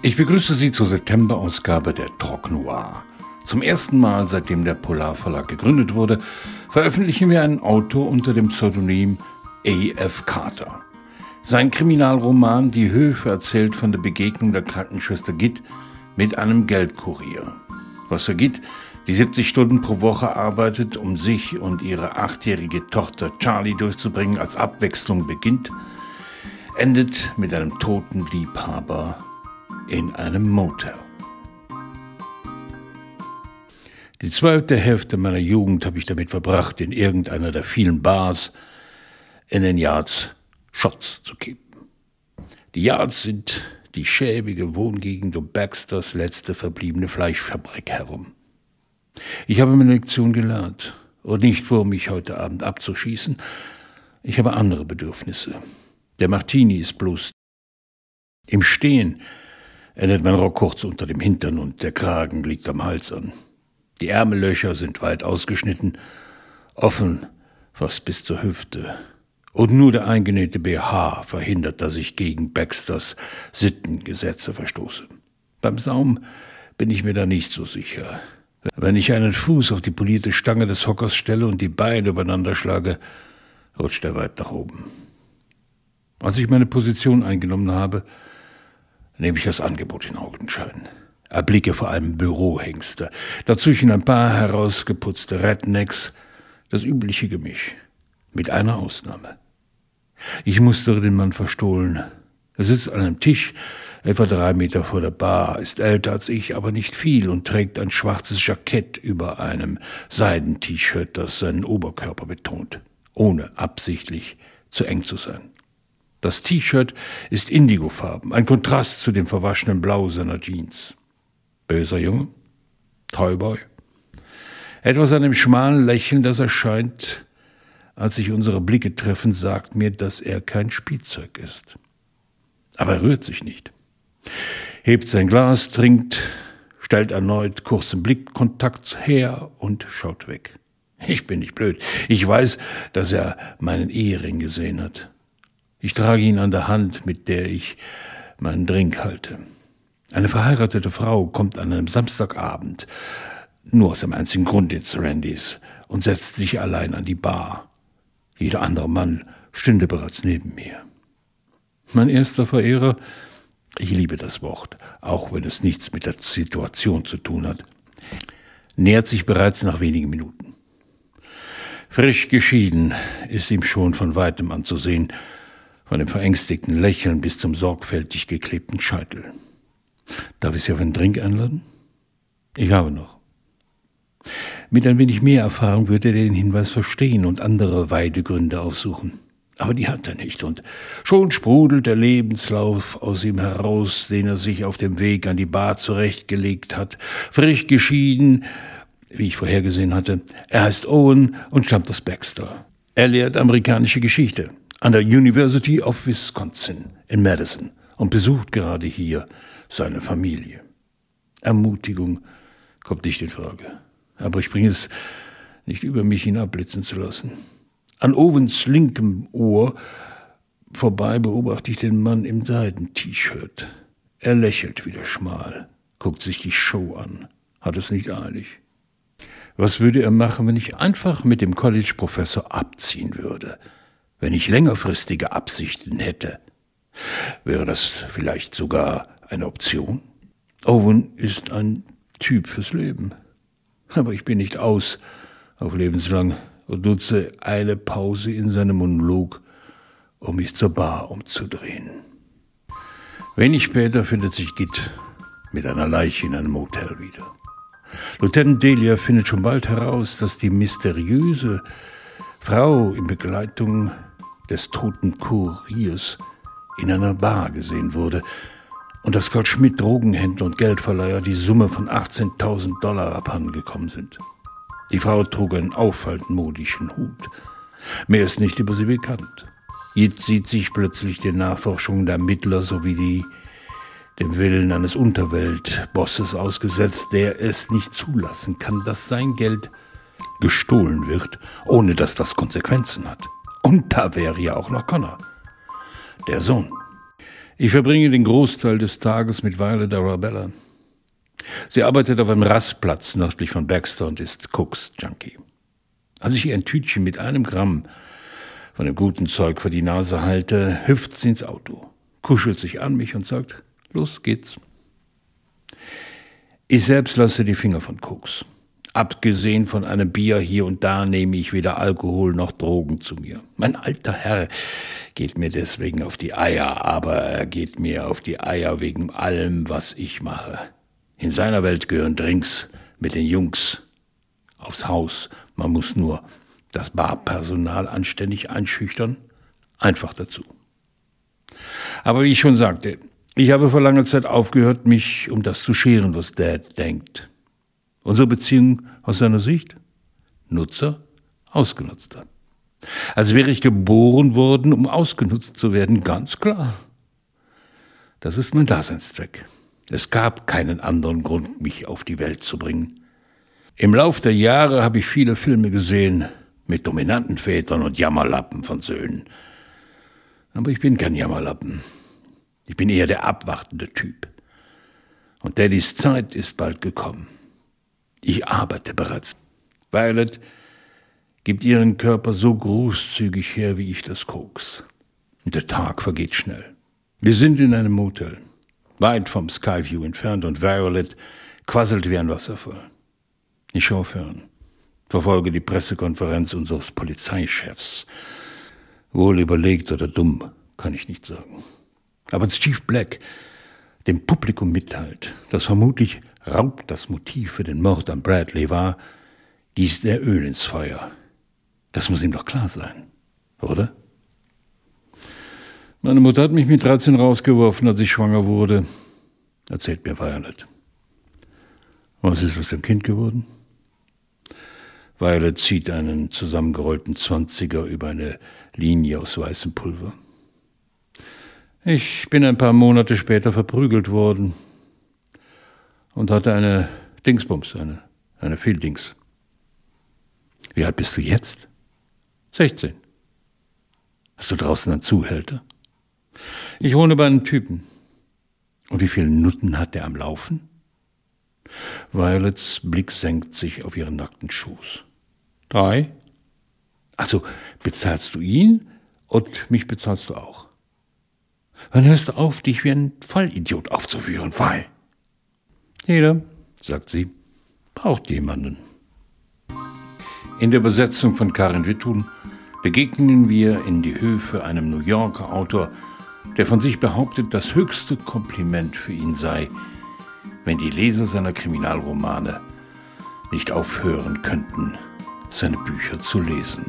Ich begrüße Sie zur September-Ausgabe der Talk Noir. Zum ersten Mal, seitdem der Polar Verlag gegründet wurde, veröffentlichen wir einen Autor unter dem Pseudonym A.F. Carter. Sein Kriminalroman Die Höfe erzählt von der Begegnung der Krankenschwester Gitt mit einem Geldkurier. Was er Gitt, die 70 Stunden pro Woche arbeitet, um sich und ihre achtjährige Tochter Charlie durchzubringen, als Abwechslung beginnt, endet mit einem toten Liebhaber in einem Motel. Die zweite Hälfte meiner Jugend habe ich damit verbracht, in irgendeiner der vielen Bars in den Yards Shots zu kippen. Die Yards sind die schäbige Wohngegend um Baxters letzte verbliebene Fleischfabrik herum. Ich habe meine Lektion gelernt und nicht vor, mich heute Abend abzuschießen. Ich habe andere Bedürfnisse. Der Martini ist bloß im Stehen endet mein Rock kurz unter dem Hintern und der Kragen liegt am Hals an. Die Ärmellöcher sind weit ausgeschnitten, offen fast bis zur Hüfte. Und nur der eingenähte BH verhindert, dass ich gegen Baxters Sittengesetze verstoße. Beim Saum bin ich mir da nicht so sicher. Wenn ich einen Fuß auf die polierte Stange des Hockers stelle und die Beine übereinander schlage, rutscht er weit nach oben. Als ich meine Position eingenommen habe, nehme ich das Angebot in Augenschein. Erblicke vor allem Bürohengste, dazwischen ein paar herausgeputzte Rednecks, das übliche Gemisch, mit einer Ausnahme. Ich mustere den Mann verstohlen. Er sitzt an einem Tisch, etwa drei Meter vor der Bar, ist älter als ich, aber nicht viel und trägt ein schwarzes Jackett über einem Seiden-T-Shirt, das seinen Oberkörper betont, ohne absichtlich zu eng zu sein. Das T-Shirt ist indigofarben, ein Kontrast zu dem verwaschenen Blau seiner Jeans. Böser Junge, Toyboy. Etwas an dem schmalen Lächeln, das erscheint, als sich unsere Blicke treffen, sagt mir, dass er kein Spielzeug ist. Aber er rührt sich nicht. Hebt sein Glas, trinkt, stellt erneut kurzen Blickkontakt her und schaut weg. Ich bin nicht blöd. Ich weiß, dass er meinen Ehering gesehen hat. Ich trage ihn an der Hand, mit der ich meinen Drink halte. Eine verheiratete Frau kommt an einem Samstagabend, nur aus dem einzigen Grund ins Randys, und setzt sich allein an die Bar. Jeder andere Mann stünde bereits neben mir. Mein erster Verehrer, ich liebe das Wort, auch wenn es nichts mit der Situation zu tun hat, nähert sich bereits nach wenigen Minuten. Frisch geschieden ist ihm schon von weitem anzusehen, von dem verängstigten Lächeln bis zum sorgfältig geklebten Scheitel. Darf ich Sie auf einen Drink einladen? Ich habe noch. Mit ein wenig mehr Erfahrung würde er den Hinweis verstehen und andere Weidegründe aufsuchen. Aber die hat er nicht, und schon sprudelt der Lebenslauf aus ihm heraus, den er sich auf dem Weg an die Bar zurechtgelegt hat. Frisch geschieden, wie ich vorhergesehen hatte. Er heißt Owen und stammt aus Baxter. Er lehrt amerikanische Geschichte an der University of Wisconsin in Madison und besucht gerade hier seine Familie. Ermutigung kommt nicht in Frage. Aber ich bringe es nicht über mich, ihn abblitzen zu lassen. An Owens linkem Ohr vorbei beobachte ich den Mann im Seiden-T-Shirt. Er lächelt wieder schmal, guckt sich die Show an, hat es nicht eilig. Was würde er machen, wenn ich einfach mit dem College-Professor abziehen würde? Wenn ich längerfristige Absichten hätte. Wäre das vielleicht sogar eine Option? Owen ist ein Typ fürs Leben. Aber ich bin nicht aus auf lebenslang und nutze eine Pause in seinem Monolog, um mich zur Bar umzudrehen. Wenig später findet sich Git mit einer Leiche in einem Motel wieder. Lieutenant Delia findet schon bald heraus, dass die mysteriöse Frau in Begleitung des toten Kuriers in einer Bar gesehen wurde und dass Scott Schmidt Drogenhändler und Geldverleiher die Summe von 18.000 Dollar abhandengekommen sind. Die Frau trug einen auffallend modischen Hut. Mehr ist nicht über sie bekannt. Jetzt sieht sich plötzlich den Nachforschungen der Ermittler sowie die dem Willen eines Unterweltbosses ausgesetzt, der es nicht zulassen kann, dass sein Geld gestohlen wird, ohne dass das Konsequenzen hat. Und da wäre ja auch noch Connor, der Sohn. Ich verbringe den Großteil des Tages mit Violet Arabella. Sie arbeitet auf einem Rastplatz nördlich von Baxter und ist Cooks Junkie. Als ich ihr ein Tütchen mit einem Gramm von dem guten Zeug vor die Nase halte, hüpft sie ins Auto, kuschelt sich an mich und sagt, los geht's. Ich selbst lasse die Finger von Koks. Abgesehen von einem Bier hier und da nehme ich weder Alkohol noch Drogen zu mir. Mein alter Herr geht mir deswegen auf die Eier, aber er geht mir auf die Eier wegen allem, was ich mache. In seiner Welt gehören Drinks mit den Jungs aufs Haus. Man muss nur das Barpersonal anständig einschüchtern. Einfach dazu. Aber wie ich schon sagte, ich habe vor langer Zeit aufgehört, mich um das zu scheren, was Dad denkt. Unsere Beziehung aus seiner Sicht? Nutzer, Ausgenutzter. Als wäre ich geboren worden, um ausgenutzt zu werden, ganz klar. Das ist mein Daseinszweck. Es gab keinen anderen Grund, mich auf die Welt zu bringen. Im Lauf der Jahre habe ich viele Filme gesehen mit dominanten Vätern und Jammerlappen von Söhnen. Aber ich bin kein Jammerlappen. Ich bin eher der abwartende Typ. Und Daddys Zeit ist bald gekommen. Ich arbeite bereits. Violet gibt ihren Körper so großzügig her, wie ich das Koks. Der Tag vergeht schnell. Wir sind in einem Motel weit vom Skyview entfernt und Violet quasselt wie ein Wasserfall. Ich schaue fern, verfolge die Pressekonferenz unseres Polizeichefs. Wohl überlegt oder dumm, kann ich nicht sagen. Aber Chief Black dem Publikum mitteilt, dass vermutlich Raub das Motiv für den Mord an Bradley war, gießt er Öl ins Feuer. Das muss ihm doch klar sein, oder? Meine Mutter hat mich mit 13 rausgeworfen, als ich schwanger wurde. Erzählt mir Violet. Was ist aus dem Kind geworden? Violet zieht einen zusammengerollten Zwanziger über eine Linie aus weißem Pulver. Ich bin ein paar Monate später verprügelt worden und hatte eine Dingsbums, eine, eine Fehldings. Wie alt bist du jetzt? 16. Hast du draußen einen Zuhälter? Ich wohne bei einem Typen. Und wie viele Nutten hat der am Laufen? Violets Blick senkt sich auf ihren nackten Schoß. Drei? Also bezahlst du ihn und mich bezahlst du auch. Wann hörst du auf, dich wie ein Vollidiot aufzuführen, Fall? Jeder, sagt sie, braucht jemanden. In der Übersetzung von Karin Wittun begegnen wir in die Höfe einem New Yorker Autor, der von sich behauptet, das höchste Kompliment für ihn sei, wenn die Leser seiner Kriminalromane nicht aufhören könnten, seine Bücher zu lesen.